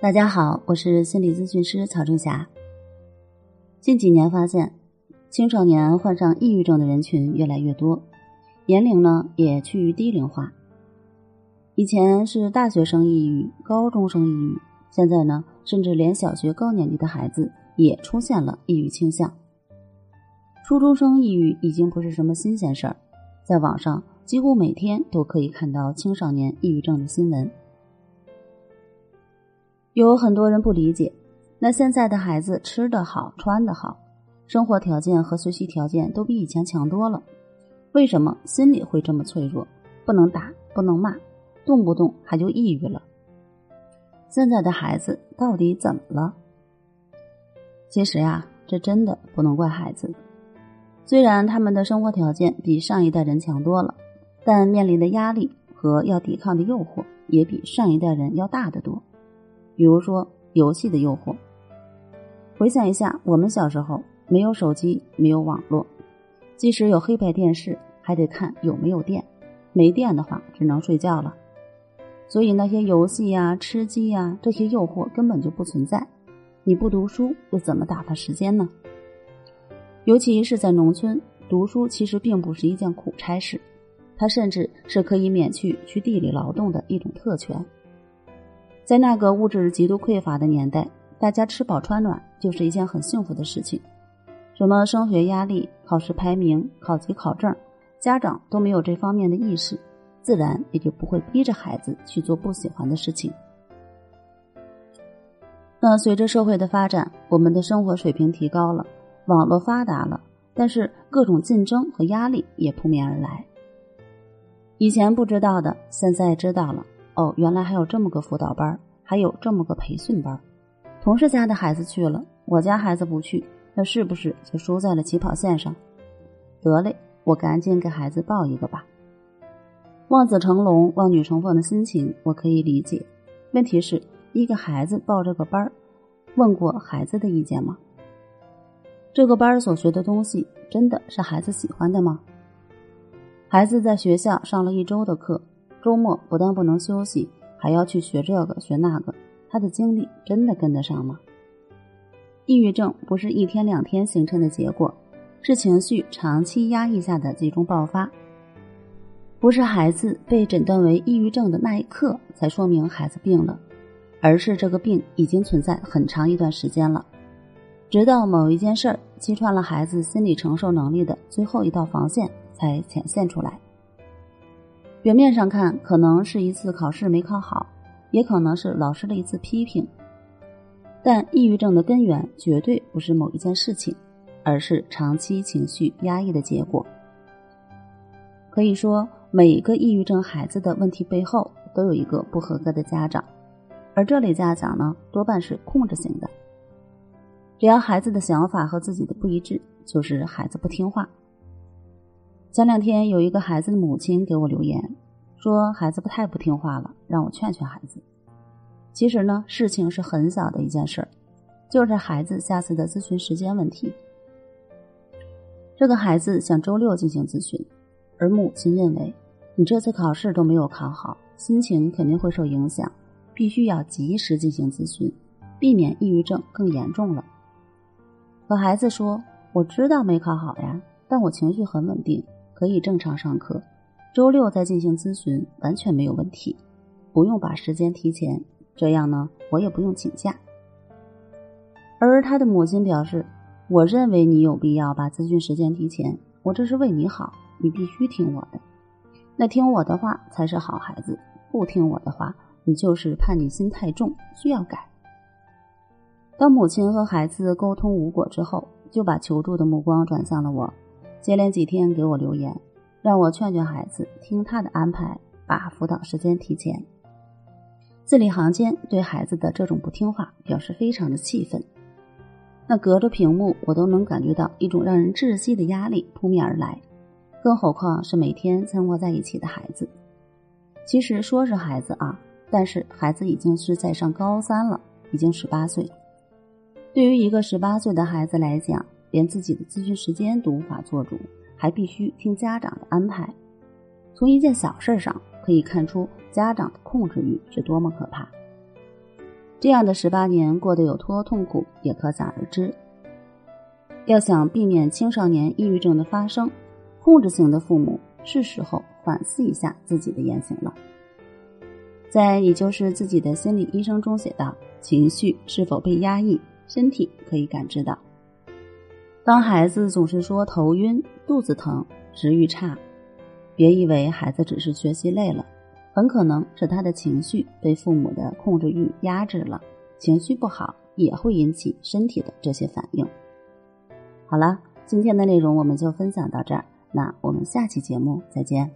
大家好，我是心理咨询师曹正霞。近几年发现，青少年患上抑郁症的人群越来越多，年龄呢也趋于低龄化。以前是大学生抑郁、高中生抑郁，现在呢，甚至连小学高年级的孩子也出现了抑郁倾向。初中生抑郁已经不是什么新鲜事儿，在网上几乎每天都可以看到青少年抑郁症的新闻。有很多人不理解，那现在的孩子吃得好、穿得好，生活条件和学习条件都比以前强多了，为什么心里会这么脆弱？不能打，不能骂，动不动还就抑郁了？现在的孩子到底怎么了？其实呀，这真的不能怪孩子。虽然他们的生活条件比上一代人强多了，但面临的压力和要抵抗的诱惑也比上一代人要大得多。比如说游戏的诱惑。回想一下，我们小时候没有手机，没有网络，即使有黑白电视，还得看有没有电，没电的话只能睡觉了。所以那些游戏呀、吃鸡呀这些诱惑根本就不存在。你不读书又怎么打发时间呢？尤其是在农村，读书其实并不是一件苦差事，它甚至是可以免去去地里劳动的一种特权。在那个物质极度匮乏的年代，大家吃饱穿暖就是一件很幸福的事情。什么升学压力、考试排名、考级考证，家长都没有这方面的意识，自然也就不会逼着孩子去做不喜欢的事情。那随着社会的发展，我们的生活水平提高了，网络发达了，但是各种竞争和压力也扑面而来。以前不知道的，现在知道了。哦，原来还有这么个辅导班，还有这么个培训班。同事家的孩子去了，我家孩子不去，那是不是就输在了起跑线上？得嘞，我赶紧给孩子报一个吧。望子成龙、望女成凤的心情我可以理解。问题是一个孩子报这个班，问过孩子的意见吗？这个班所学的东西真的是孩子喜欢的吗？孩子在学校上了一周的课。周末不但不能休息，还要去学这个学那个，他的精力真的跟得上吗？抑郁症不是一天两天形成的结果，是情绪长期压抑下的集中爆发。不是孩子被诊断为抑郁症的那一刻才说明孩子病了，而是这个病已经存在很长一段时间了，直到某一件事儿击穿了孩子心理承受能力的最后一道防线才显现出来。表面上看，可能是一次考试没考好，也可能是老师的一次批评。但抑郁症的根源绝对不是某一件事情，而是长期情绪压抑的结果。可以说，每个抑郁症孩子的问题背后都有一个不合格的家长，而这类家长呢，多半是控制型的。只要孩子的想法和自己的不一致，就是孩子不听话。前两天有一个孩子的母亲给我留言，说孩子不太不听话了，让我劝劝孩子。其实呢，事情是很小的一件事儿，就是孩子下次的咨询时间问题。这个孩子想周六进行咨询，而母亲认为你这次考试都没有考好，心情肯定会受影响，必须要及时进行咨询，避免抑郁症更严重了。可孩子说：“我知道没考好呀，但我情绪很稳定。”可以正常上课，周六再进行咨询完全没有问题，不用把时间提前，这样呢我也不用请假。而他的母亲表示：“我认为你有必要把咨询时间提前，我这是为你好，你必须听我的。那听我的话才是好孩子，不听我的话，你就是叛逆心太重，需要改。”当母亲和孩子沟通无果之后，就把求助的目光转向了我。接连几天给我留言，让我劝劝孩子，听他的安排，把辅导时间提前。字里行间对孩子的这种不听话表示非常的气愤。那隔着屏幕，我都能感觉到一种让人窒息的压力扑面而来，更何况是每天生活在一起的孩子。其实说是孩子啊，但是孩子已经是在上高三了，已经十八岁。对于一个十八岁的孩子来讲，连自己的咨询时间都无法做主，还必须听家长的安排。从一件小事上可以看出家长的控制欲是多么可怕。这样的十八年过得有多痛苦，也可想而知。要想避免青少年抑郁症的发生，控制型的父母是时候反思一下自己的言行了。在《你就是自己的心理医生》中写道：“情绪是否被压抑，身体可以感知到。当孩子总是说头晕、肚子疼、食欲差，别以为孩子只是学习累了，很可能是他的情绪被父母的控制欲压制了。情绪不好也会引起身体的这些反应。”好了，今天的内容我们就分享到这儿，那我们下期节目再见。